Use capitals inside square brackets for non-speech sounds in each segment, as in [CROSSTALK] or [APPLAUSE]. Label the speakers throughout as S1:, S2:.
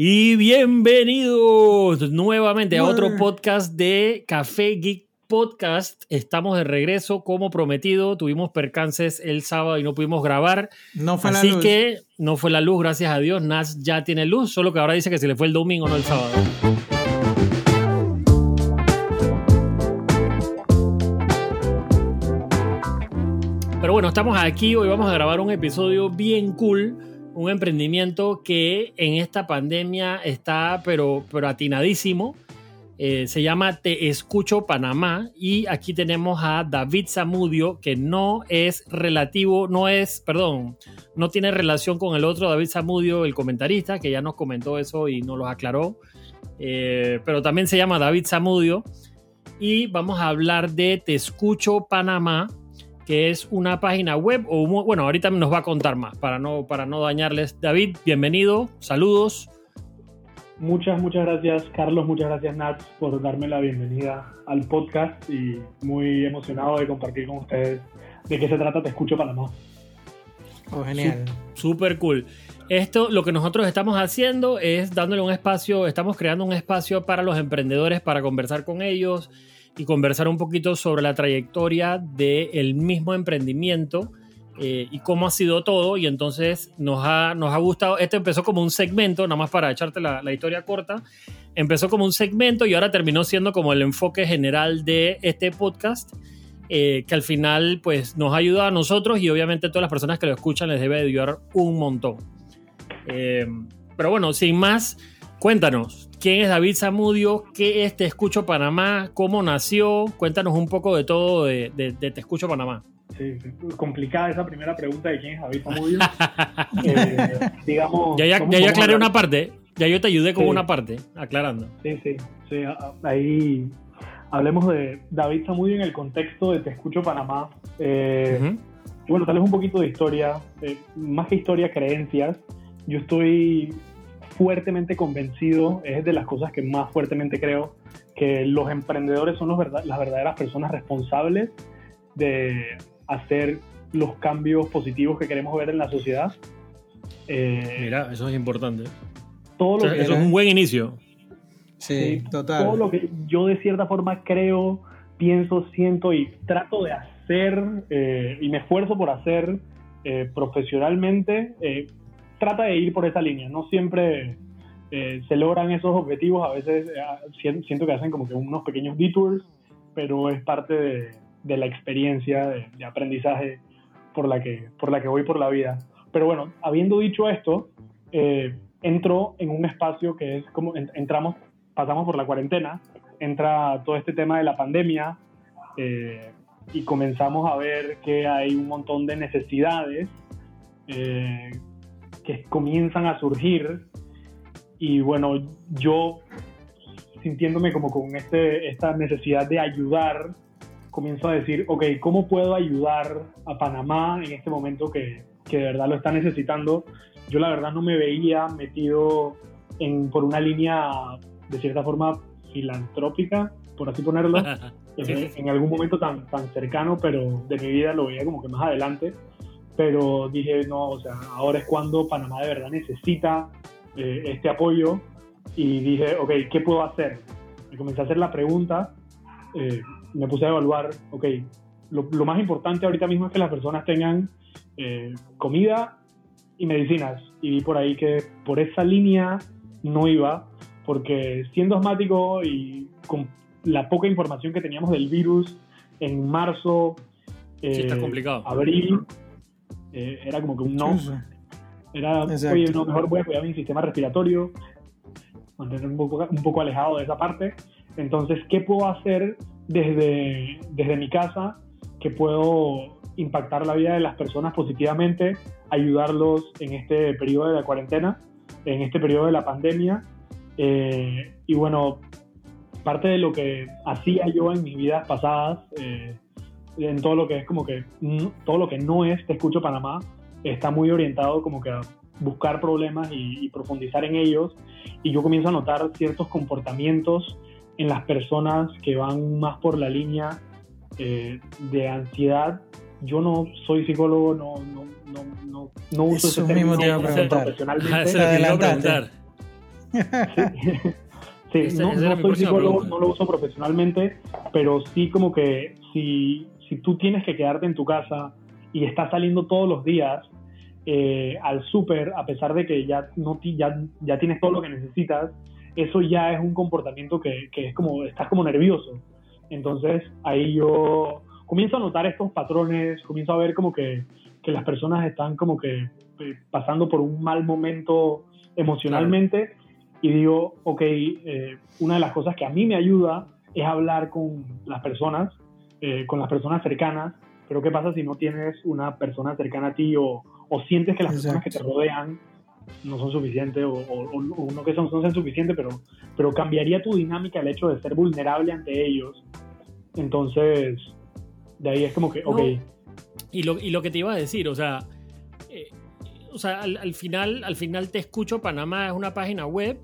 S1: Y bienvenidos nuevamente a otro podcast de Café Geek Podcast. Estamos de regreso como prometido. Tuvimos percances el sábado y no pudimos grabar.
S2: No fue
S1: Así
S2: la luz.
S1: que no fue la luz, gracias a Dios. Nas ya tiene luz, solo que ahora dice que se le fue el domingo, no el sábado. Pero bueno, estamos aquí, hoy vamos a grabar un episodio bien cool, un emprendimiento que en esta pandemia está pero, pero atinadísimo. Eh, se llama Te Escucho Panamá y aquí tenemos a David Zamudio que no es relativo, no es, perdón, no tiene relación con el otro David Zamudio, el comentarista, que ya nos comentó eso y nos lo aclaró, Eh, pero también se llama David Zamudio. Y vamos a hablar de Te Escucho Panamá, que es una página web, o un- bueno, ahorita nos va a contar más para no, para no dañarles. David, bienvenido, saludos.
S3: Muchas, muchas gracias, Carlos. Muchas gracias, Nat, por darme la bienvenida al podcast y muy emocionado de compartir con ustedes de qué se trata Te Escucho Panamá.
S2: Oh, genial.
S1: Súper cool. Esto, lo que nosotros estamos haciendo es dándole un espacio, estamos creando un espacio para los emprendedores para conversar con ellos y conversar un poquito sobre la trayectoria del mismo emprendimiento eh, y cómo ha sido todo. Y entonces nos ha, nos ha gustado. Esto empezó como un segmento, nada más para echarte la, historia corta. Empezó como un segmento y ahora terminó siendo como el enfoque general de este podcast. eh, que al final pues nos ayuda a nosotros y obviamente a todas las personas que lo escuchan les debe de ayudar un montón. Eh, pero bueno, sin más, cuéntanos, ¿quién es David Zamudio? ¿Qué es Te Escucho Panamá? ¿Cómo nació? Cuéntanos un poco de todo de, de- de Te Escucho Panamá.
S3: Sí, complicada esa primera pregunta de quién es David Zamudio. [LAUGHS] Eh, digamos,
S1: Ya, ya, aclaré una parte, ya yo te ayudé con
S3: Sí.
S1: una parte, aclarando.
S3: Sí, sí, Ahí hablemos de David Zamudio en el contexto de Te Escucho Panamá. Eh, bueno, tal vez un poquito de historia, eh, más que historia, creencias. Yo estoy fuertemente convencido, es de las cosas que más fuertemente creo, que los emprendedores son los verdad- las verdaderas personas responsables de hacer los cambios positivos que queremos ver en la sociedad. Eh,
S1: Mira, eso es importante.
S3: todo
S1: Eso,
S3: lo que
S1: eso es un buen inicio.
S2: Sí,
S3: Sí,
S2: total.
S3: todo lo que yo de cierta forma creo, pienso, siento y trato de hacer eh, y me esfuerzo por hacer eh, profesionalmente, eh, trata de ir por esa línea. No siempre eh, se logran esos objetivos, a veces eh, sien- siento que hacen como que unos pequeños detours, pero es parte de, de la experiencia de, de aprendizaje por la, que, por la que voy por la vida. Pero bueno, habiendo dicho esto, eh, entro en un espacio que es como en- entramos pasamos por la cuarentena, entra todo este tema de la pandemia eh, y comenzamos a ver que hay un montón de necesidades eh, que comienzan a surgir y bueno, yo sintiéndome como con este, esta necesidad de ayudar, comienzo a decir, ok, ¿cómo puedo ayudar a Panamá en este momento que, que de verdad lo está necesitando? Yo la verdad no me veía metido en, por una línea de cierta forma filantrópica, por así ponerlo, [LAUGHS]
S1: sí.
S3: en algún momento tan, tan cercano, pero de mi vida lo veía como que más adelante. Pero dije, no, o sea, ahora es cuando Panamá de verdad necesita eh, este apoyo. Y dije, ok, ¿qué puedo hacer? Me comencé a hacer la pregunta, eh, me puse a evaluar, ok, lo, lo más importante ahorita mismo es que las personas tengan eh, comida y medicinas. Y vi por ahí que por esa línea no iba, porque siendo asmático y con la poca información que teníamos del virus en marzo,
S1: Sí, está
S3: eh,
S1: complicado.
S3: abril, eh, era como que un no. Era,
S2: Exacto.
S3: oye, no, mejor voy a cuidar mi sistema respiratorio, mantener un poco, un poco alejado de esa parte. Entonces, ¿qué puedo hacer desde, desde mi casa que puedo impactar la vida de las personas positivamente, ayudarlos en este periodo de la cuarentena, en este periodo de la pandemia? Eh, y bueno, parte de lo que hacía yo en mis vidas pasadas, eh, en todo lo que es como que, todo lo que no es Te Escucho Panamá, está muy orientado como que a buscar problemas y, y profundizar en ellos. Y yo comienzo a notar ciertos comportamientos en las personas que van más por la línea eh, de ansiedad. Yo no soy psicólogo, no, no, no, no, no uso
S2: Eso
S3: ese
S2: mismo te iba a preguntar.
S3: profesionalmente.
S1: Ah, eso es lo que iba a preguntar.
S3: Sí, [LAUGHS]
S1: Ese-
S3: no,
S1: esa
S3: no soy psicólogo,
S1: pregunta.
S3: no lo uso profesionalmente, pero sí como que si, si tú tienes que quedarte en tu casa y estás saliendo todos los días eh, al súper, a pesar de que ya, no ya, ya tienes todo lo que necesitas, eso ya es un comportamiento que, que es como, estás como nervioso. Entonces ahí yo comienzo a notar estos patrones, comienzo a ver como que, que las personas están como que eh, pasando por un mal momento emocionalmente y digo, ok, eh, una de las cosas que a mí me ayuda es hablar con las personas, eh, con las personas cercanas, pero ¿qué pasa si no tienes una persona cercana a ti o, o sientes que las personas que te
S2: Exacto.
S3: rodean no son suficientes o, o- o- no que son, no son suficientes, pero, pero cambiaría tu dinámica el hecho de ser vulnerable ante ellos? Entonces, de ahí es como que,
S1: No.
S3: ok,
S1: Y lo, y lo que te iba a decir, o sea, eh, o sea al, al final, al final Te Escucho Panamá es una página web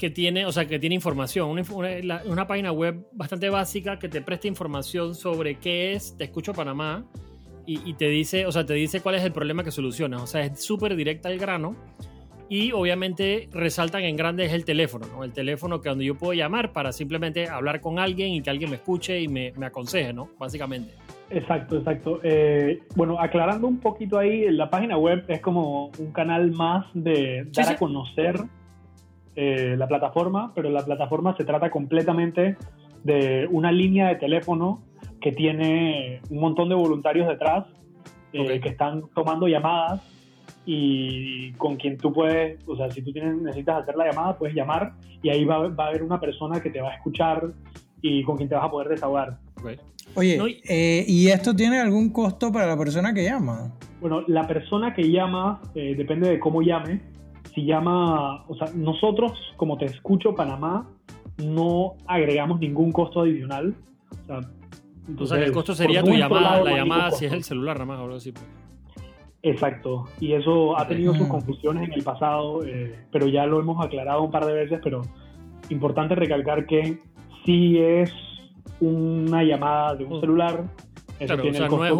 S1: que tiene, o sea, que tiene información, una, una- una página web bastante básica que te presta información sobre qué es Te Escucho Panamá y, y te dice, o sea, te dice cuál es el problema que solucionas, o sea, es súper directa al grano y obviamente resaltan en grande es el teléfono, ¿no? El teléfono que donde yo puedo llamar para simplemente hablar con alguien y que alguien me escuche y me, me aconseje, ¿no? Básicamente.
S3: Exacto, exacto. Eh, bueno, aclarando un poquito ahí, la página web es como un canal más de
S1: Sí,
S3: dar
S1: sí.
S3: a conocer eh, la plataforma, pero la plataforma se trata completamente de una línea de teléfono que tiene un montón de voluntarios detrás eh,
S1: Ok.
S3: que están tomando llamadas y con quien tú puedes, o sea, si tú tienes, necesitas hacer la llamada, puedes llamar y ahí va, va a haber una persona que te va a escuchar y con quien te vas a poder desahogar.
S1: Ok.
S2: Oye,
S1: No, y-
S2: eh, ¿y esto tiene algún costo para la persona que llama?
S3: Bueno, la persona que llama, eh, depende de cómo llame. Si llama, o sea, nosotros, como te escucho, Panamá, no agregamos ningún costo adicional. O sea,
S1: O sea,
S3: entonces,
S1: el costo sería tu llamada,
S3: lado
S1: la llamada si es el celular nada más o algo así. pues.
S3: Exacto. Y eso ha tenido sus
S2: Mm.
S3: confusiones en el pasado, eh, pero ya lo hemos aclarado un par de veces, pero importante recalcar que si es una llamada de un
S1: Mm.
S3: celular,
S1: Claro, o
S3: tiene
S1: sea,
S3: el
S1: no es, un,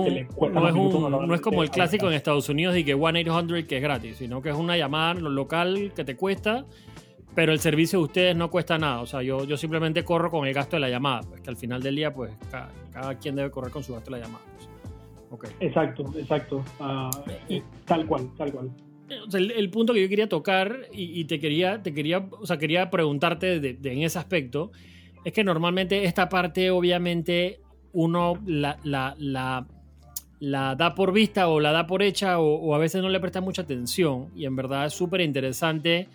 S1: no, un- no como el clásico en Estados Unidos y que 1-800 que es gratis, sino que es una llamada local que te cuesta, pero el servicio de ustedes no cuesta nada. O sea, yo, yo simplemente corro con el gasto de la llamada, pues que al final del día, pues cada, cada quien debe correr con su gasto de la llamada. pues. Ok.
S3: Exacto, exacto. Ah, tal cual, tal cual.
S1: El, el punto que yo quería tocar y, y te quería, te quería, o sea, quería preguntarte de, de- en ese aspecto, es que normalmente esta parte obviamente uno la, la, la, la da por vista o la da por hecha o, a veces no le presta mucha atención y en verdad es súper interesante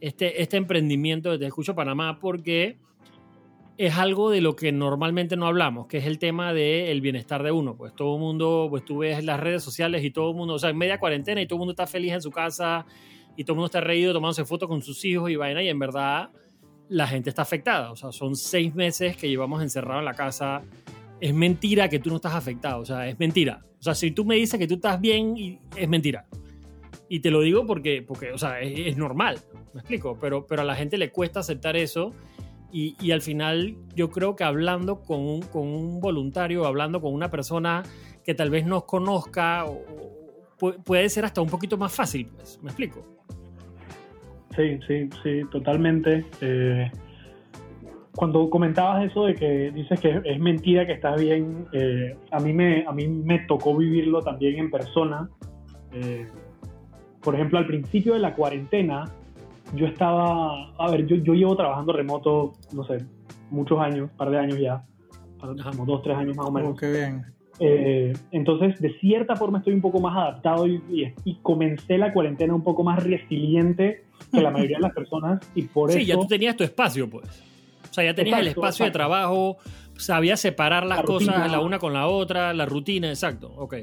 S1: este, este emprendimiento de Te Escucho Panamá porque es algo de lo que normalmente no hablamos, que es el tema del bienestar de uno. Pues todo el mundo, pues tú ves las redes sociales y todo el mundo, o sea, en media cuarentena y todo el mundo está feliz en su casa y todo el mundo está reído tomándose fotos con sus hijos y vaina y en verdad la gente está afectada. O sea, son seis meses que llevamos encerrados en la casa. Es mentira que tú no estás afectado, o sea, es mentira. O sea, si tú me dices que tú estás bien, es mentira. Y te lo digo porque, porque o sea, es, normal, me explico, pero, pero a la gente le cuesta aceptar eso y, y al final yo creo que hablando con un, con un voluntario, hablando con una persona que tal vez nos conozca, puede ser hasta un poquito más fácil, pues, me explico.
S3: Sí, sí, sí, totalmente. Eh, cuando comentabas eso de que dices que es mentira que estás bien, eh, a, mí me, a mí me tocó vivirlo también en persona. Eh, por ejemplo, al principio de la cuarentena, yo estaba, a ver, yo, yo llevo trabajando remoto, no sé, muchos años, un par de años ya, como dos, tres años más o menos.
S2: Oh, qué bien.
S3: Eh, entonces, de cierta forma estoy un poco más adaptado y, y- y comencé la cuarentena un poco más resiliente que la [LAUGHS] mayoría de las personas y por
S1: Sí,
S3: eso...
S1: ya tú tenías tu espacio, pues. O sea, ya tenías el
S3: Exacto,
S1: espacio de trabajo, sabías separar las
S3: La
S1: cosas
S3: rutina.
S1: la una con la otra, la rutina, exacto, ok.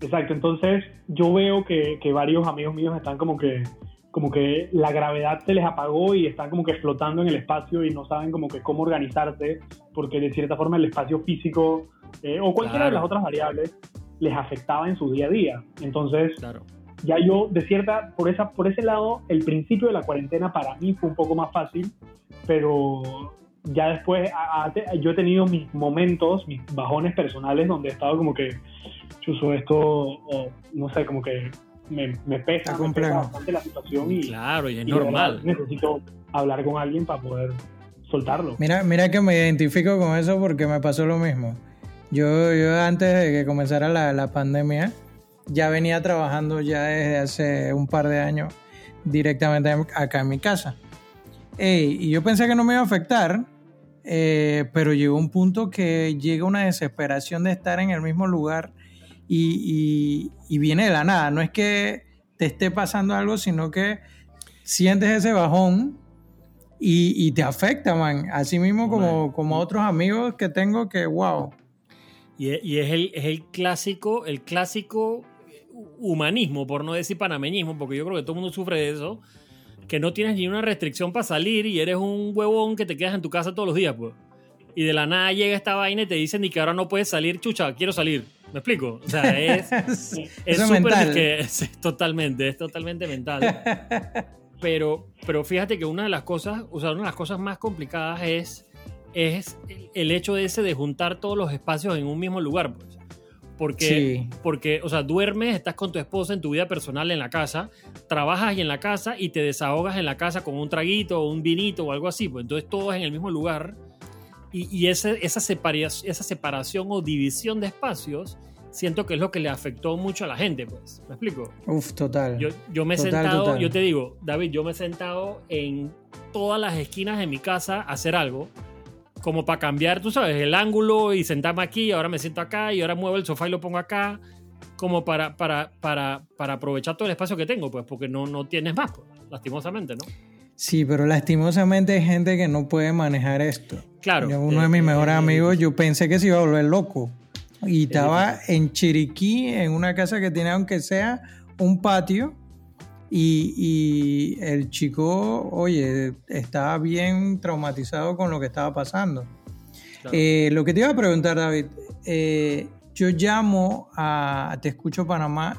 S3: Exacto, entonces yo veo que, que varios amigos míos están como que como que la gravedad se les apagó y están como que flotando en el espacio y no saben como que cómo organizarse porque de cierta forma el espacio físico eh, o cualquiera de las otras variables les afectaba en su día a día. Entonces
S1: Claro.
S3: Ya yo de cierta por esa por ese lado el principio de la cuarentena para mí fue un poco más fácil pero ya después a- a- yo he tenido mis momentos mis bajones personales donde he estado como que chuso esto o no sé como que me, me pesa, me pesa bastante la situación y,
S1: Claro, y es
S3: y de verdad
S1: normal.
S3: necesito hablar con alguien para poder soltarlo.
S2: Mira, mira que me identifico con eso porque me pasó lo mismo. Yo, yo antes de que comenzara la, la pandemia, ya venía trabajando ya desde hace un par de años directamente acá en mi casa. Ey, y yo pensé que no me iba a afectar, eh, pero llegó un punto que llega una desesperación de estar en el mismo lugar y, y- y viene de la nada. No es que te esté pasando algo, sino que sientes ese bajón y, y te afecta, man. Así mismo como, como otros amigos que tengo que, wow.
S1: Y, es- y es, el, es el clásico, el clásico humanismo, por no decir panameñismo, porque yo creo que todo el mundo sufre de eso, que no tienes ni una restricción para salir y eres un huevón que te quedas en tu casa todos los días, pues. Y de la nada llega esta vaina y te dicen ni que ahora no puedes salir, chucha, quiero salir. ¿Me explico? O sea, es, [LAUGHS] es
S2: es
S1: súper que- [LAUGHS] es totalmente, es totalmente mental. [LAUGHS] Pero, pero fíjate que una de las cosas, o sea, una de las cosas más complicadas es, es el- hecho ese de juntar todos los espacios en un mismo lugar, pues. Porque,
S2: Sí.
S1: porque, o sea, duermes, estás con tu esposa en tu vida personal en la casa, trabajas y en la casa y te desahogas en la casa con un traguito o un vinito o algo así, pues entonces todos en el mismo lugar. Y, y ese- esa, separación, esa separación o división de espacios, siento que es lo que le afectó mucho a la gente, pues. ¿Me explico?
S2: Uf, total.
S1: Yo, yo me he
S2: Total,
S1: sentado,
S2: total.
S1: yo te digo, David, yo me he sentado en todas las esquinas de mi casa a hacer algo, como para cambiar, tú sabes, el ángulo y sentarme aquí, ahora me siento acá y ahora muevo el sofá y lo pongo acá, como para, para, para, para aprovechar todo el espacio que tengo, pues, porque no, no tienes más, pues, lastimosamente, ¿no?
S2: Sí, pero lastimosamente hay gente que no puede manejar esto.
S1: Claro.
S2: Yo, uno de mis
S1: eh,
S2: mejores
S1: eh,
S2: amigos, yo pensé que se iba a volver loco. Y estaba en Chiriquí, en una casa que tiene, aunque sea, un patio. Y, y el chico, oye, estaba bien traumatizado con lo que estaba pasando.
S1: claro.
S2: Eh, lo que te iba a preguntar, David, eh, yo llamo a Te Escucho Panamá,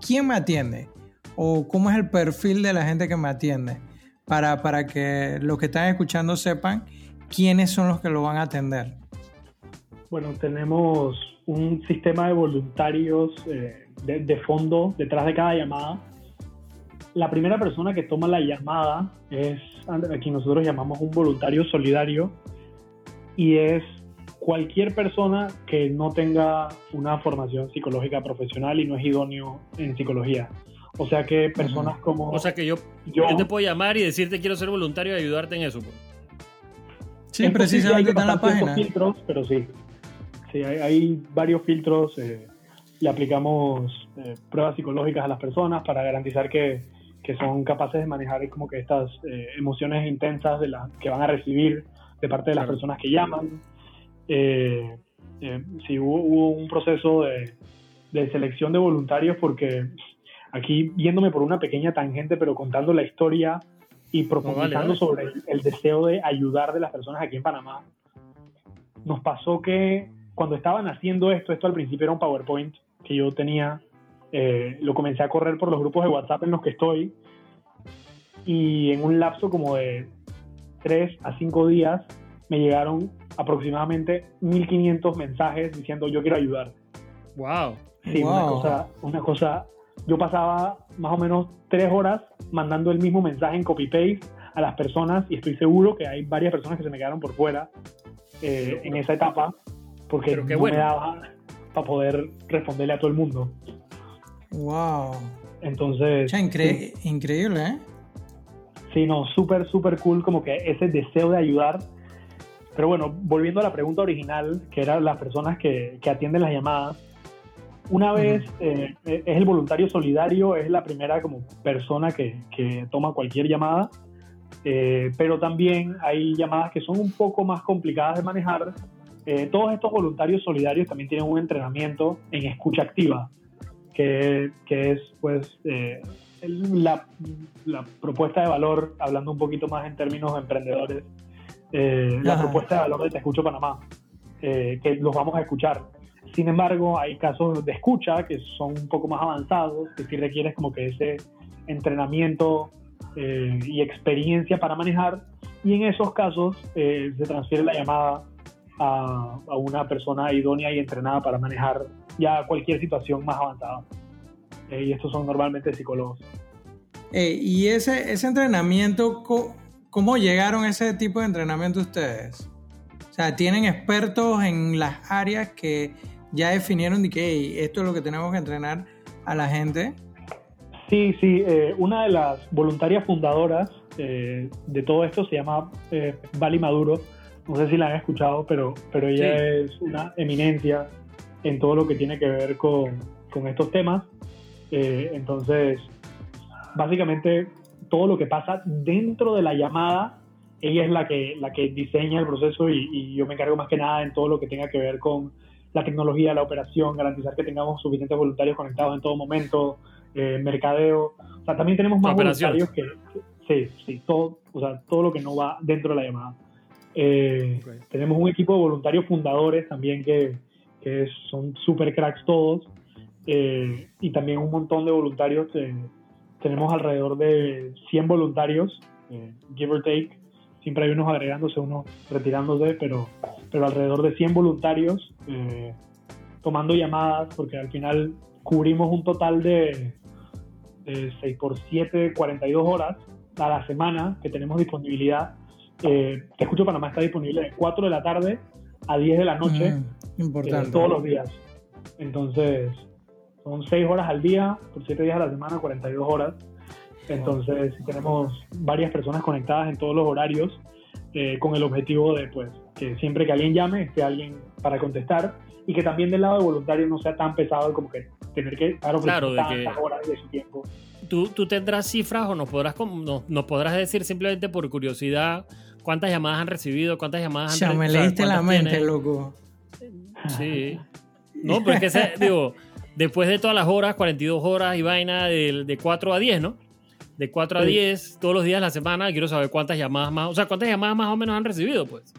S2: ¿quién me atiende? ¿O cómo es el perfil de la gente que me atiende? Para, para que los que están escuchando sepan quiénes son los que lo van a atender.
S3: Bueno, tenemos un sistema de voluntarios eh, de, de fondo detrás de cada llamada. La primera persona que toma la llamada es a quien nosotros llamamos un voluntario solidario y es cualquier persona que no tenga una formación psicológica profesional y no es idóneo en psicología. O sea que personas como
S1: O sea que yo,
S3: yo,
S1: yo te puedo llamar y decirte quiero ser voluntario y ayudarte en eso, pues.
S2: Sí,
S3: Es
S2: precisamente
S3: que
S2: está en la página.
S3: filtros, pero sí. Sí, hay, hay varios filtros. eh, le aplicamos eh, pruebas psicológicas a las personas para garantizar que, que son capaces de manejar como que estas eh, emociones intensas de las que van a recibir de parte de las
S1: Claro.
S3: personas que llaman. Eh, eh, sí, hubo, hubo un proceso de, de selección de voluntarios porque aquí yéndome por una pequeña tangente, pero contando la historia y profundizando
S1: dale.
S3: sobre el, el deseo de ayudar de las personas aquí en Panamá, nos pasó que cuando estaban haciendo esto, esto al principio era un PowerPoint que yo tenía, eh, lo comencé a correr por los grupos de WhatsApp en los que estoy y en un lapso como de 3 a 5 días me llegaron aproximadamente 1500 mensajes diciendo yo quiero ayudar.
S1: Wow.
S3: Sí, una
S2: Wow.
S3: cosa, una cosa. Yo pasaba más o menos tres horas mandando el mismo mensaje en copy-paste a las personas y estoy seguro que hay varias personas que se me quedaron por fuera eh, en esa etapa porque no
S1: bueno.
S3: me daba para poder responderle a todo el mundo.
S2: Wow.
S3: Entonces,
S2: Cha, incre- Increíble, ¿eh?
S3: Sí, no, súper, súper cool, como que ese deseo de ayudar. Pero bueno, volviendo a la pregunta original, que eran las personas que, que atienden las llamadas, una vez eh, es el voluntario solidario, es la primera como persona que, que toma cualquier llamada, eh, pero también hay llamadas que son un poco más complicadas de manejar. Eh, todos estos voluntarios solidarios también tienen un entrenamiento en escucha activa, que, que es pues eh, la, la propuesta de valor, hablando un poquito más en términos emprendedores, eh, la propuesta de valor de Te Escucho Panamá, eh, que los vamos a escuchar. Sin embargo, hay casos de escucha que son un poco más avanzados, que sí requieres como que ese entrenamiento eh, y experiencia para manejar, y en esos casos eh, se transfiere la llamada a, a una persona idónea y entrenada para manejar ya cualquier situación más avanzada. eh, y estos son normalmente psicólogos.
S2: Eh, y ese, ese entrenamiento, ¿cómo llegaron a ese tipo de entrenamiento ustedes? O sea, ¿tienen expertos en las áreas que ya definieron de que esto es lo que tenemos que entrenar a la gente?
S3: Sí, sí. Eh, una de las voluntarias fundadoras de todo esto se llama Vali Maduro. No sé si la han escuchado, pero, pero ella es una eminencia en todo lo que tiene que ver con, con estos temas. Eh, entonces, básicamente, todo lo que pasa dentro de la llamada, ella es la que, la que diseña el proceso y, yo me encargo más que nada en todo lo que tenga que ver con la tecnología, la operación, garantizar que tengamos suficientes voluntarios conectados en todo momento, eh, mercadeo. O sea, también tenemos más voluntarios que, Sí, sí, todo, o sea, todo lo que no va dentro de la llamada. Eh, tenemos un equipo de voluntarios fundadores también que, que son super cracks todos. Eh, y también un montón de voluntarios. Eh, tenemos alrededor de 100 voluntarios, eh, give or take. Siempre hay unos agregándose, unos retirándose, pero, pero alrededor de 100 voluntarios tomando llamadas, porque al final cubrimos un total de, de 6 por 7, 42 horas a la semana que tenemos disponibilidad. Te Escucho Panamá está disponible de 4 de la tarde a 10 de la noche, mm, importante. todos los días. Entonces, son 6 horas al día, por 7 días a la semana, 42 horas. Entonces, tenemos varias personas conectadas en todos los horarios eh, con el objetivo de pues, que siempre que alguien llame esté alguien para contestar y que también del lado de voluntario no sea tan pesado como que tener que
S1: estar claro, de que horas de su tiempo. ¿Tú, ¿Tú, tendrás cifras o nos podrás, nos, podrás decir simplemente por curiosidad cuántas llamadas han recibido, cuántas llamadas han
S2: Ya me leíste la mente, loco.
S1: Sí. No, pero es que, [LAUGHS] digo, después de todas las horas, 42 horas y vaina de, de 4 a 10, ¿no? De 4 a 10 todos los días de la semana, quiero saber cuántas llamadas más, o sea, cuántas llamadas más o menos han recibido, pues.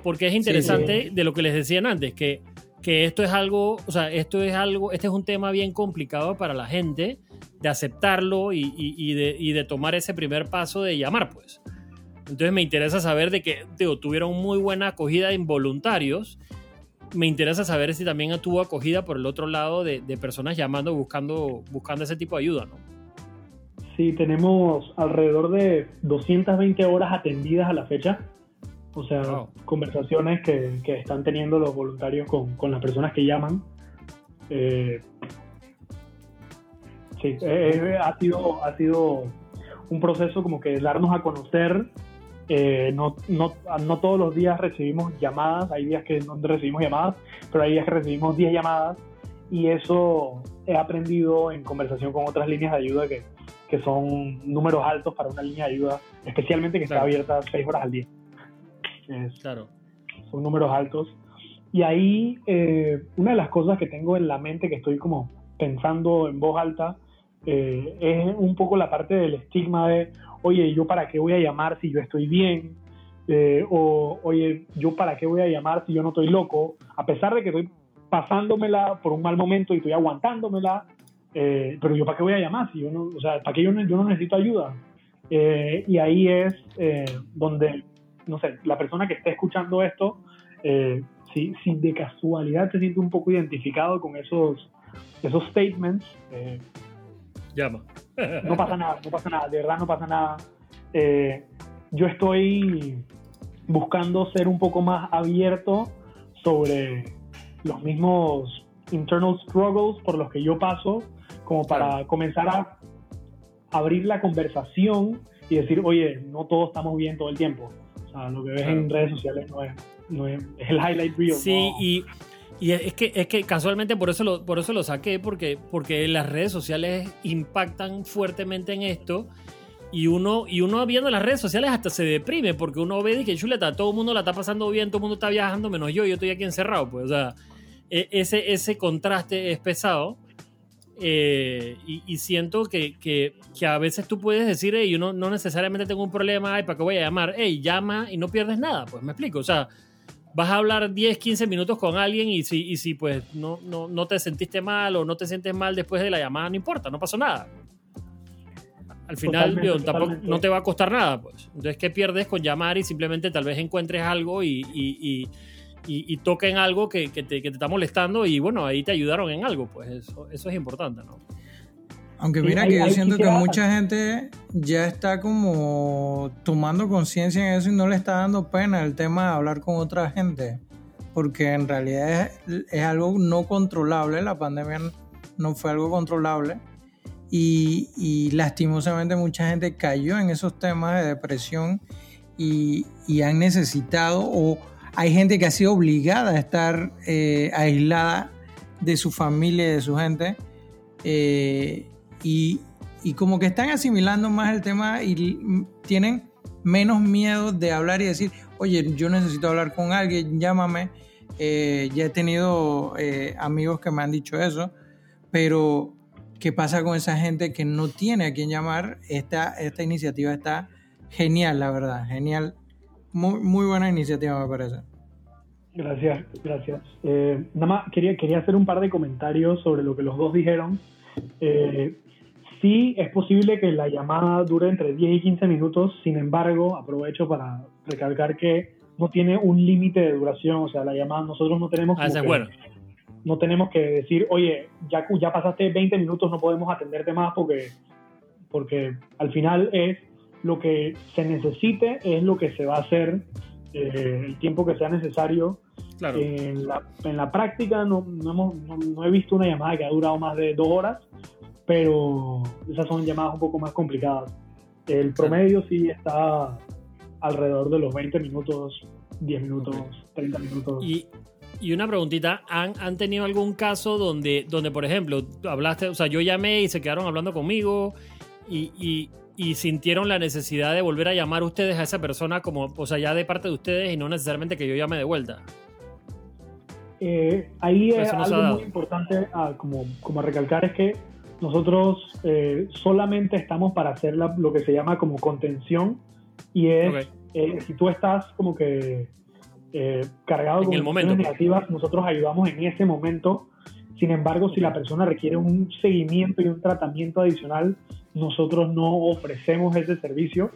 S1: Porque es interesante de lo que les decían antes, que, que esto es algo, o sea, esto es algo, este es un tema bien complicado para la gente de aceptarlo y, y, de, y de tomar ese primer paso de llamar, pues. Entonces me interesa saber de que digo, tuvieron muy buena acogida de involuntarios me interesa saber si también tuvo acogida por el otro lado de, personas llamando, buscando, buscando ese tipo de ayuda, ¿no?
S3: Sí, tenemos alrededor de 220 horas atendidas a la fecha. O sea, conversaciones que, están teniendo los voluntarios con, las personas que llaman. Eh, sí, ha, sido, ha sido un proceso como que darnos a conocer eh, no, no, no, todos los días recibimos llamadas, hay días que no recibimos llamadas, pero hay días que recibimos 10 llamadas y eso he aprendido en conversación con otras líneas de ayuda que, que son números altos para una línea de ayuda, especialmente que está abierta 6 horas al día.
S1: claro.
S3: Son números altos. Y ahí eh, una de las cosas que tengo en la mente, que estoy como pensando en voz alta, eh, es un poco la parte del estigma de, oye, ¿yo para qué voy a llamar si yo estoy bien? Eh, o, oye, ¿yo para qué voy a llamar si yo no estoy loco? A pesar de que estoy pasándomela por un mal momento y estoy aguantándomela, eh, pero yo para qué voy a llamar si yo no, o sea, para qué yo no, yo no necesito ayuda. Eh, y ahí es donde, no sé, la persona que esté escuchando esto, si, si, de casualidad te siente un poco identificado con esos, esos statements,
S1: llama.
S3: No pasa nada, no pasa nada, de verdad no pasa nada. Eh, yo estoy buscando ser un poco más abierto sobre los mismos internal struggles por los que yo paso, como para comenzar a abrir la conversación y decir, oye, no todos estamos bien todo el tiempo. O sea, lo que ves en redes sociales no es, no es, el highlight reel.
S1: Sí, y y es que, es que casualmente por eso lo, por eso lo saqué, porque, porque las redes sociales impactan fuertemente en esto. Y uno, y uno viendo las redes sociales hasta se deprime, porque uno ve y que chuleta, todo el mundo la está pasando bien, todo el mundo está viajando, menos yo, yo estoy aquí encerrado. Pues, o sea, e, ese, ese contraste es pesado. Eh, y, siento que, que, que, a veces tú puedes decir, hey, yo no, no necesariamente tengo un problema, ¿para qué voy a llamar? Hey, llama y no pierdes nada, pues me explico. O sea, vas a hablar 10, 15 minutos con alguien y si, y si pues no, no, no, te sentiste mal o no te sientes mal después de la llamada, no importa, no pasó nada. Al final tampoco, no te va a costar nada, pues. Entonces, ¿qué pierdes con llamar y simplemente tal vez encuentres algo y, y, y, toquen algo que, que, te, que, te, está molestando y bueno, ahí te ayudaron en algo, pues eso, eso es importante, ¿no?
S2: Aunque
S3: Sí,
S2: mira
S3: hay-
S2: que yo siento que mucha gente ya está como tomando conciencia en eso y no le está dando pena el tema de hablar con otra gente. Porque en realidad es, es algo no controlable, la pandemia no fue algo controlable. Y, y lastimosamente mucha gente cayó en esos temas de depresión y, y han necesitado o hay gente que ha sido obligada a estar eh, aislada de su familia y de su gente eh, y, como que están asimilando más el tema y tienen menos miedo de hablar y decir, oye, yo necesito hablar con alguien, llámame. Eh, ya he tenido eh, amigos que me han dicho eso, pero ¿qué pasa con esa gente que no tiene a quien llamar? Esta, esta iniciativa está genial, la verdad, genial. Muy, muy buena iniciativa, me parece.
S3: Gracias, gracias. Eh, nada más quería, quería hacer un par de comentarios sobre lo que los dos dijeron. Sí, es posible que la llamada dure entre 10 y 15 minutos, sin embargo, aprovecho para recalcar que no tiene un límite de duración, o sea, la llamada nosotros no tenemos
S1: Ah, bueno.
S3: no tenemos que decir, oye, ya, ya pasaste 20 minutos, no podemos atenderte más porque, porque al final es lo que se necesite, es lo que se va a hacer, eh, el tiempo que sea necesario.
S1: Claro.
S3: En, la, en la práctica no, no, hemos- no- no he visto una llamada que ha durado más de dos horas, pero esas son llamadas un poco más complicadas. El promedio sí está alrededor de los 20 minutos, 10 minutos, 30 minutos.
S1: Y, y una preguntita, ¿han, han tenido algún caso donde, donde, por ejemplo, hablaste, o sea, yo llamé y se quedaron hablando conmigo y, y- y sintieron la necesidad de volver a llamar ustedes a esa persona como, o sea, ya de parte de ustedes y no necesariamente que yo llame de vuelta?
S3: Eh, ahí es
S1: ha
S3: algo muy importante a, como, como a recalcar es que nosotros eh, solamente estamos para hacer la- lo que se llama como contención y es eh, si tú estás como que eh, cargado
S1: En
S3: con emociones
S1: pues.
S3: negativas, nosotros ayudamos en ese momento. Sin embargo, si la persona requiere un seguimiento y un tratamiento adicional, nosotros no ofrecemos ese servicio.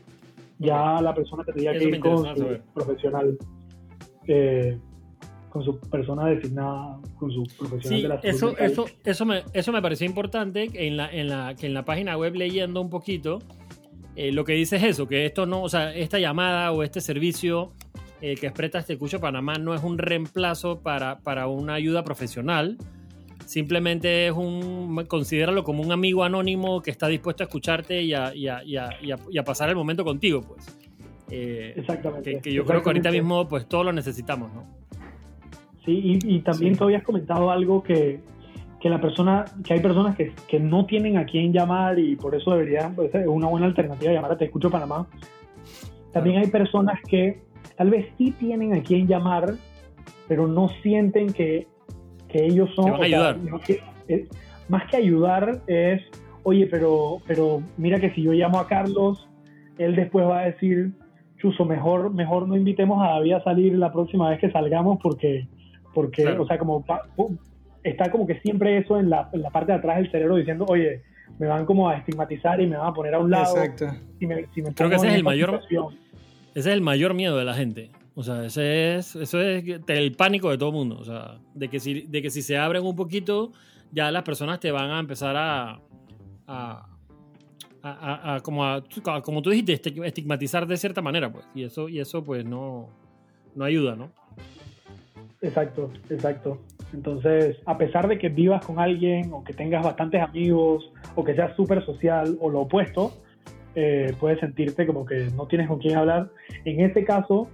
S3: Ya la persona tendría que ir con su profesional, eh, con su persona designada, con su profesional
S1: Sí,
S3: de la salud
S1: eso,
S3: mental.
S1: eso, eso, me, eso me pareció importante en la, en la, que en la página web leyendo un poquito, eh, lo que dice es eso, que esto no, o sea, esta llamada o este servicio eh, que presta este Cucho Panamá no es un reemplazo para, para una ayuda profesional, simplemente es un, considéralo como un amigo anónimo que está dispuesto a escucharte y a, y a- y a- y a- pasar el momento contigo, pues. Eh,
S3: Exactamente.
S1: que, que yo creo que ahorita
S3: exactamente.
S1: mismo pues todos lo necesitamos, ¿no?
S3: Sí, y, y también
S1: Sí.
S3: tú habías comentado algo que, que la persona, que hay personas que, que no tienen a quién llamar y por eso deberían, pues, es una buena alternativa llamar a Te Escucho Panamá. También hay personas que tal vez sí tienen a quién llamar, pero no sienten que, que ellos son...
S1: Que van a
S3: o sea,
S1: ayudar.
S3: no que- es- más que ayudar es, oye, pero, pero mira que si yo llamo a Carlos, él después va a decir, Chuso, mejor, mejor no invitemos a David a salir la próxima vez que salgamos porque, porque
S1: Claro.
S3: o sea, como está como que siempre eso en la, en la parte de atrás del cerebro diciendo, oye, me van como a estigmatizar y me van a poner a un lado.
S2: Exacto.
S3: Si me, si me
S1: Creo que ese es el mayor-. Ese es el mayor miedo de la gente. O sea, ese es, eso es el pánico de todo el mundo. O sea, de que, si, de que si se abren un poquito, ya las personas te van a empezar a. a, a- a- a- como, a- como tú dijiste, esti- estigmatizar de cierta manera, pues. Y eso, y eso pues, no, no ayuda, ¿no?
S3: Exacto, exacto. Entonces, a pesar de que vivas con alguien o que tengas bastantes amigos o que seas súper social o lo opuesto, eh, puedes sentirte como que no tienes con quién hablar. En ese caso,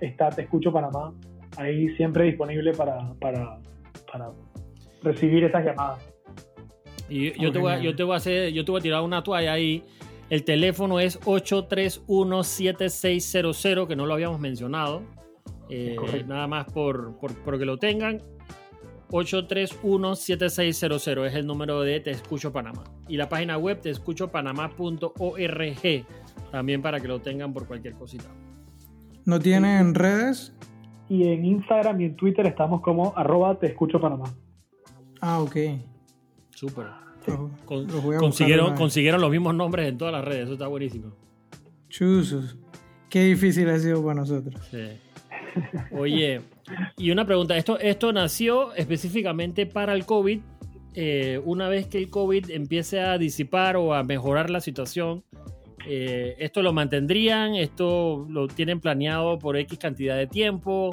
S3: está Te Escucho Panamá, ahí siempre disponible para, para, para recibir esas llamadas.
S1: Y yo,
S2: Oh,
S1: te voy a, yo te voy a hacer, yo te voy a tirar una toalla ahí. El teléfono es 831-7600, que no lo habíamos mencionado. Eh, nada más por, por, por que lo tengan. 831-7600 es el número de Te Escucho Panamá. Y la página web teescuchopanamá.org también para que lo tengan por cualquier cosita.
S2: ¿No tienen redes?
S3: Y en Instagram y en Twitter estamos como arroba Te Escucho Panamá.
S2: Ah, ok.
S1: Súper. Con- consiguieron, consiguieron los mismos nombres en todas las redes. Eso está buenísimo.
S2: Chuzos. Qué difícil ha sido para nosotros.
S1: Sí. Oye, y una pregunta, ¿esto, esto nació específicamente para el COVID eh, una vez que el COVID empiece a disipar o a mejorar la situación, eh, ¿esto lo mantendrían? ¿Esto lo tienen planeado por X cantidad de tiempo?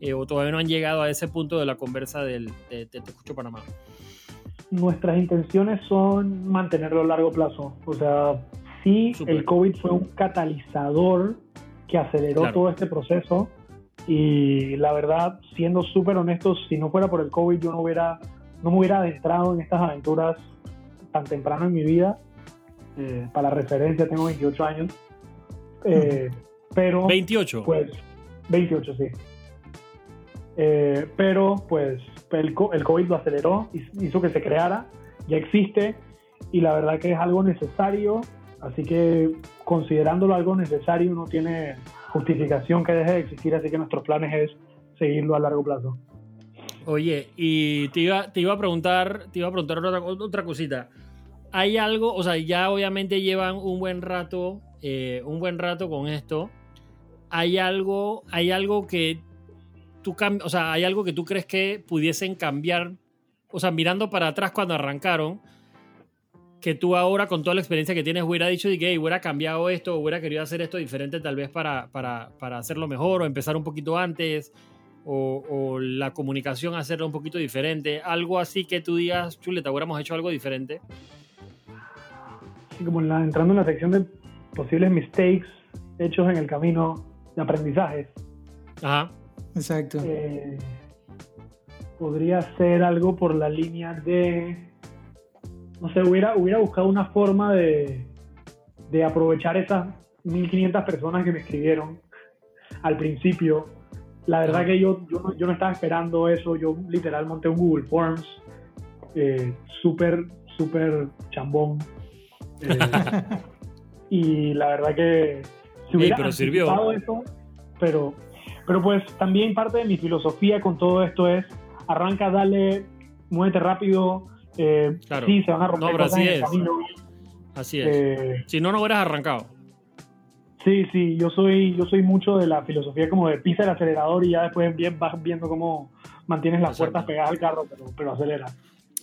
S1: Eh, ¿O todavía no han llegado a ese punto de la conversa del, de, Te Escucho Panamá?
S3: Nuestras intenciones son mantenerlo a largo plazo. O sea, sí, el COVID fue un catalizador que aceleró todo este proceso. Y la verdad, siendo súper honestos, si no fuera por el COVID, yo no hubiera no me hubiera adentrado en estas aventuras tan temprano en mi vida. Eh, para referencia, tengo 28 años. Eh, pero.
S1: 28.
S3: Pues, 28, sí. Eh, pero, pues, el, el COVID lo aceleró, hizo que se creara, ya existe, y la verdad que es algo necesario. Así que, considerándolo algo necesario, no tiene justificación que deje de existir. Así que nuestros planes es seguirlo a largo plazo.
S1: Oye, y te iba, te iba a preguntar, te iba a preguntar otra, otra cosita. Hay algo, o sea, ya obviamente llevan un buen rato, eh, un buen rato con esto. Hay algo, hay algo que tú o sea, hay algo que tú crees que pudiesen cambiar, o sea, mirando para atrás cuando arrancaron, que tú ahora con toda la experiencia que tienes hubiera dicho que hubiera cambiado esto, hubiera querido hacer esto diferente tal vez para, para, para hacerlo mejor o empezar un poquito antes o, la comunicación hacerla un poquito diferente, algo así que tú digas, chuleta, hubiéramos hecho algo diferente.
S3: Sí, como entrando en la sección de posibles mistakes hechos en el camino de aprendizajes.
S1: Ajá.
S2: Exacto.
S3: Eh, podría ser algo por la línea de, no sé, hubiera, hubiera buscado una forma de, de aprovechar esas 1500 personas que me escribieron al principio la verdad que yo, yo, no, estaba esperando eso. Yo literal monté un Google Forms eh, súper, súper chambón. [LAUGHS] Eh, y la verdad que
S1: si hubiera pero sirvió.
S3: eso, pero, pero pues también parte de mi filosofía con todo esto es arranca, dale, muévete rápido. Eh, Sí, se van a romper
S1: no, así es. Así es. Eh, si no, no hubieras arrancado.
S3: Sí, sí, yo soy, yo soy mucho de la filosofía como de pisa el acelerador y ya después bien, vas viendo cómo mantienes las puertas pegadas al carro, pero, pero acelera.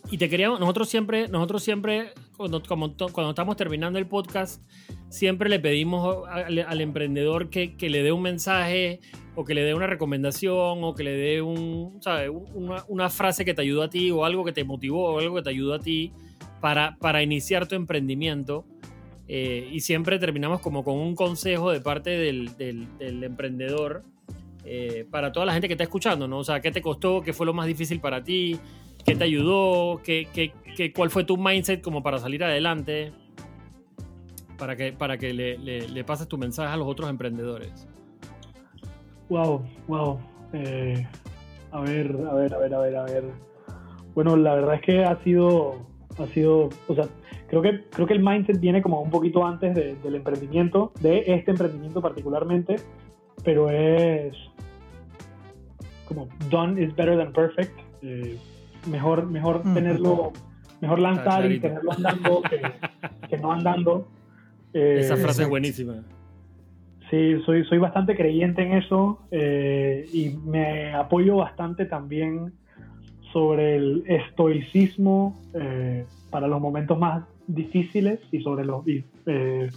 S1: Y te queríamos, nosotros siempre, nosotros siempre, cuando, como, cuando estamos terminando el podcast, siempre le pedimos al, emprendedor que, que, le dé un mensaje o que le dé una recomendación o que le dé un, ¿sabes? Una, una, frase que te ayudó a ti o algo que te motivó o algo que te ayudó a ti para, para iniciar tu emprendimiento. Eh, y siempre terminamos como con un consejo de parte del, del, emprendedor eh, para toda la gente que está escuchando, ¿no? O sea, ¿qué te costó? ¿Qué fue lo más difícil para ti? ¿Qué te ayudó? ¿Qué, qué, qué cuál fue tu mindset como para salir adelante? Para que, para que le, le, pases tu mensaje a los otros emprendedores.
S3: Wow, wow. Eh, a ver, a ver, a ver, a ver, a ver. Bueno, la verdad es que ha sido, ha sido, o sea, creo que, creo que el mindset viene como un poquito antes del emprendimiento, de este emprendimiento particularmente, pero es como done is better than perfect. Eh, mejor mejor tenerlo, mejor lanzar y tenerlo andando que, no andando.
S1: Eh, Esa frase es buenísima.
S3: Sí, soy, soy bastante creyente en eso eh, y me apoyo bastante también sobre el estoicismo para los momentos más difíciles y sobre los eh,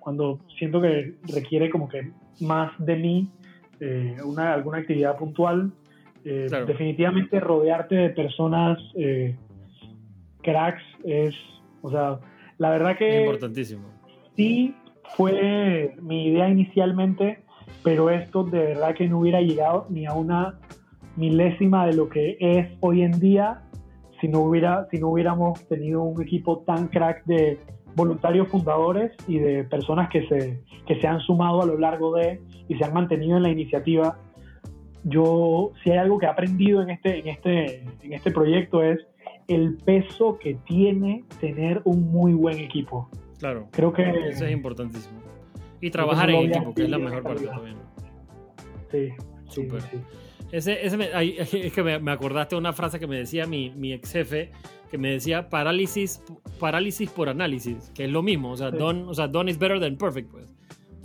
S3: cuando siento que requiere como que más de mí eh, una, alguna actividad puntual eh, definitivamente rodearte de personas cracks es o sea la verdad que
S1: importantísimo
S3: sí fue mi idea inicialmente pero esto de verdad que no hubiera llegado ni a una milésima de lo que es hoy en día si no, hubiera, si no hubiéramos tenido un equipo tan crack de voluntarios fundadores y de personas que se, que se han sumado a lo largo de y se han mantenido en la iniciativa. Yo, si hay algo que he aprendido en este, en este, en este proyecto es el peso que tiene tener un muy buen equipo.
S1: Claro.
S3: Creo que
S1: eso es importantísimo. Y trabajar en equipo, que es la mejor parte también.
S3: Sí.
S1: Súper. sí. Ese, [LAUGHS] es que me, acordaste una frase que me decía mi, mi, ex jefe, que me decía parálisis, parálisis por análisis, que es lo mismo. O sea, done, o sea, done is better than perfect, pues.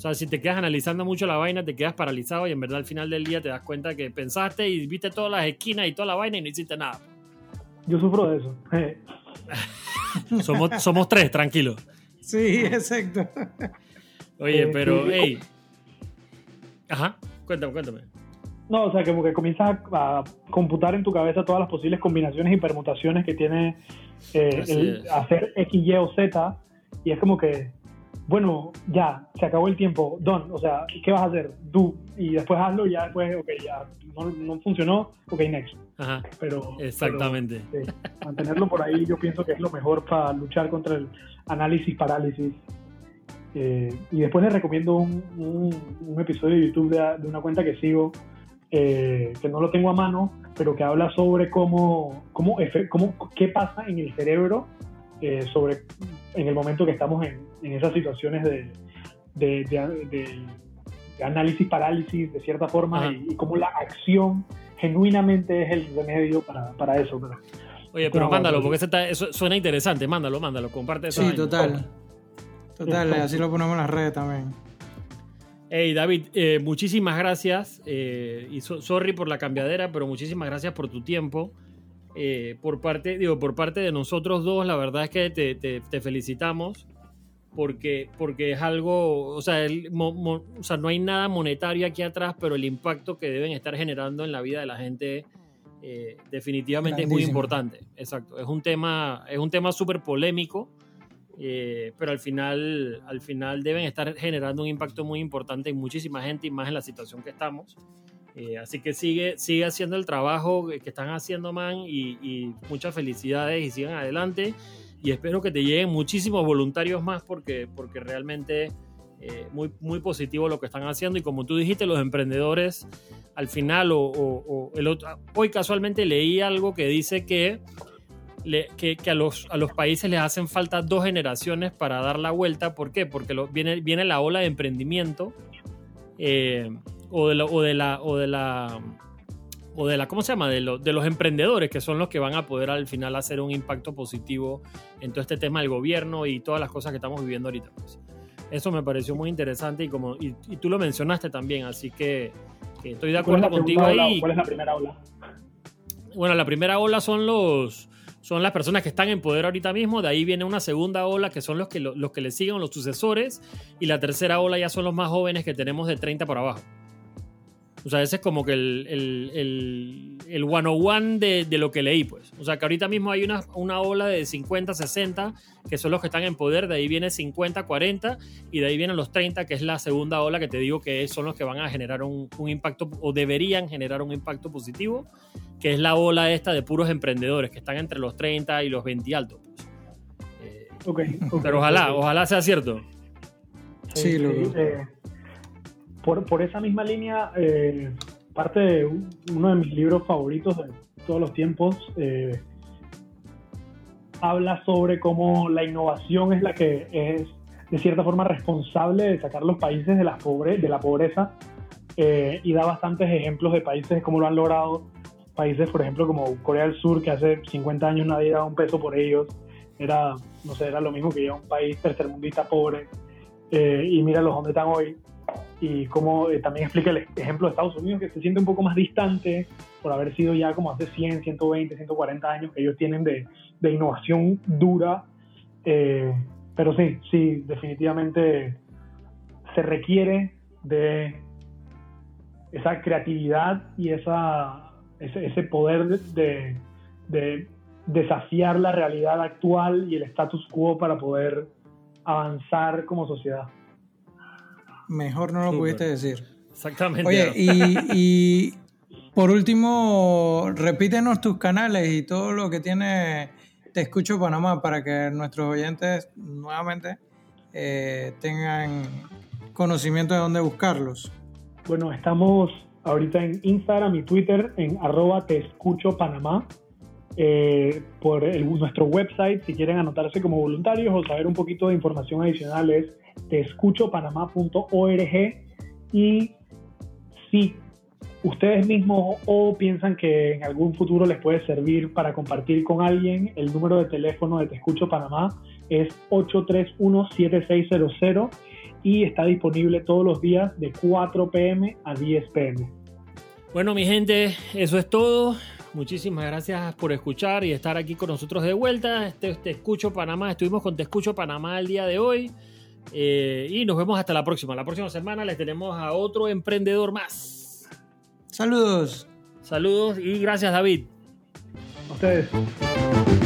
S1: O sea, si te quedas analizando mucho la vaina, te quedas paralizado y en verdad al final del día te das cuenta que pensaste y viste todas las esquinas y toda la vaina y no hiciste nada.
S3: yo sufro de eso.
S1: somos, somos tres, tranquilo. [LAUGHS]
S2: Sí, exacto.
S1: Oye, pero, hey. Ajá, cuéntame, cuéntame.
S3: No, o sea, como que comienzas a, computar en tu cabeza todas las posibles combinaciones y permutaciones que tiene eh, el hacer X, Y o Z. Y es como que, bueno, ya, se acabó el tiempo, don, o sea, ¿qué vas a hacer? Do. Y después hazlo y ya después, ok, ya, no, funcionó, ok, next.
S1: Ajá. Pero, exactamente.
S3: mantenerlo por ahí yo pienso que es lo mejor para luchar contra el análisis parálisis. Eh, y después les recomiendo un, un, episodio de YouTube de, de, una cuenta que sigo, eh, que no lo tengo a mano, pero que habla sobre cómo, cómo, cómo qué pasa en el cerebro eh, sobre en el momento que estamos en, en esas situaciones de, de, de, análisis parálisis de cierta forma y, cómo la acción genuinamente es el remedio para, para eso.
S1: Oye, pero mándalo, porque eso suena interesante. Mándalo, mándalo, comparte eso.
S2: Sí, total. Total, así lo ponemos en las redes también.
S1: Hey David, eh, muchísimas gracias. Eh, y sorry por la cambiadera, pero muchísimas gracias por tu tiempo. Eh, por parte, digo, por parte de nosotros dos, la verdad es que te, te, felicitamos porque, porque es algo, o sea, o sea, no hay nada monetario aquí atrás, pero el impacto que deben estar generando en la vida de la gente definitivamente es muy importante. Exacto, es un tema, es un tema súper polémico eh, pero al final, al final deben estar generando un impacto muy importante en muchísima gente y más en la situación que estamos. Eh, así que sigue, sigue haciendo el trabajo que están haciendo, man, y, muchas felicidades y sigan adelante. Y espero que te lleguen muchísimos voluntarios más porque, porque realmente eh, muy, muy positivo lo que están haciendo. Y como tú dijiste, los emprendedores al final, o, otro, hoy casualmente leí algo que dice que que, a, los, a los países les hacen falta dos generaciones para dar la vuelta. ¿Por qué? Porque viene, viene la ola de emprendimiento eh, o, de la, o de la o de la, ¿cómo se llama? De, de, los emprendedores, que son los que van a poder al final hacer un impacto positivo en todo este tema del gobierno y todas las cosas que estamos viviendo ahorita. Pues. Eso me pareció muy interesante y, como, y, tú lo mencionaste también, así que, estoy de acuerdo contigo ahí.
S3: ¿Cuál es la primera ola?
S1: Bueno, la primera ola son los, son las personas que están en poder ahorita mismo, de ahí viene una segunda ola que son los que, los que le siguen, los sucesores, y la tercera ola ya son los más jóvenes que tenemos de 30 por abajo. O sea, ese es como que el, el, el, el one de, de, lo que leí, pues. O sea, que ahorita mismo hay una, una ola de 50, 60, que son los que están en poder, de ahí viene 50, 40, y de ahí vienen los 30, que es la segunda ola que te digo que son los que van a generar un, un impacto, o deberían generar un impacto positivo, que es la ola esta de puros emprendedores, que están entre los 30 y los 20 altos.
S3: Pues. Eh,
S1: pero ojalá, ojalá sea cierto.
S2: Sí, lo... Eh,
S3: por, por esa misma línea, eh, parte de uno de mis libros favoritos de todos los tiempos, eh, habla sobre cómo la innovación es la que es de cierta forma responsable de sacar los países de la, pobre, de la pobreza eh, y da bastantes ejemplos de países como lo han logrado. Países, por ejemplo, como Corea del Sur, que hace 50 años nadie daba un peso por ellos. Era, no sé, era lo mismo que ya un país tercermundista pobre. y mira los donde están hoy y como eh, también explica el ejemplo de Estados Unidos, que se siente un poco más distante por haber sido ya como hace 100, 120, 140 años que ellos tienen de, de innovación dura. Eh, pero sí, sí, definitivamente se requiere de esa creatividad y esa, ese, ese poder de, de desafiar la realidad actual y el status quo para poder avanzar como sociedad.
S2: Mejor no lo pudiste decir.
S1: Exactamente.
S2: Oye, y, por último, repítenos tus canales y todo lo que tiene Te Escucho Panamá para que nuestros oyentes nuevamente eh, tengan conocimiento de dónde buscarlos.
S3: Bueno, estamos ahorita en Instagram y Twitter en arroba Te Escucho Panamá. Eh, por nuestro website, si quieren anotarse como voluntarios o saber un poquito de información adicional es teescuchopanamá.org y si ustedes mismos o piensan que en algún futuro les puede servir para compartir con alguien, el número de teléfono de Te Escucho Panamá es 831-7600 y está disponible todos los días de 4 pm a 10 pm.
S1: Bueno, mi gente, eso es todo. Muchísimas gracias por escuchar y estar aquí con nosotros de vuelta. Este, Te Escucho Panamá, estuvimos con Te Escucho Panamá el día de hoy. Eh, y nos vemos hasta la próxima. La próxima semana les tenemos a otro emprendedor más.
S2: Saludos.
S1: Saludos y gracias David.
S3: A ustedes.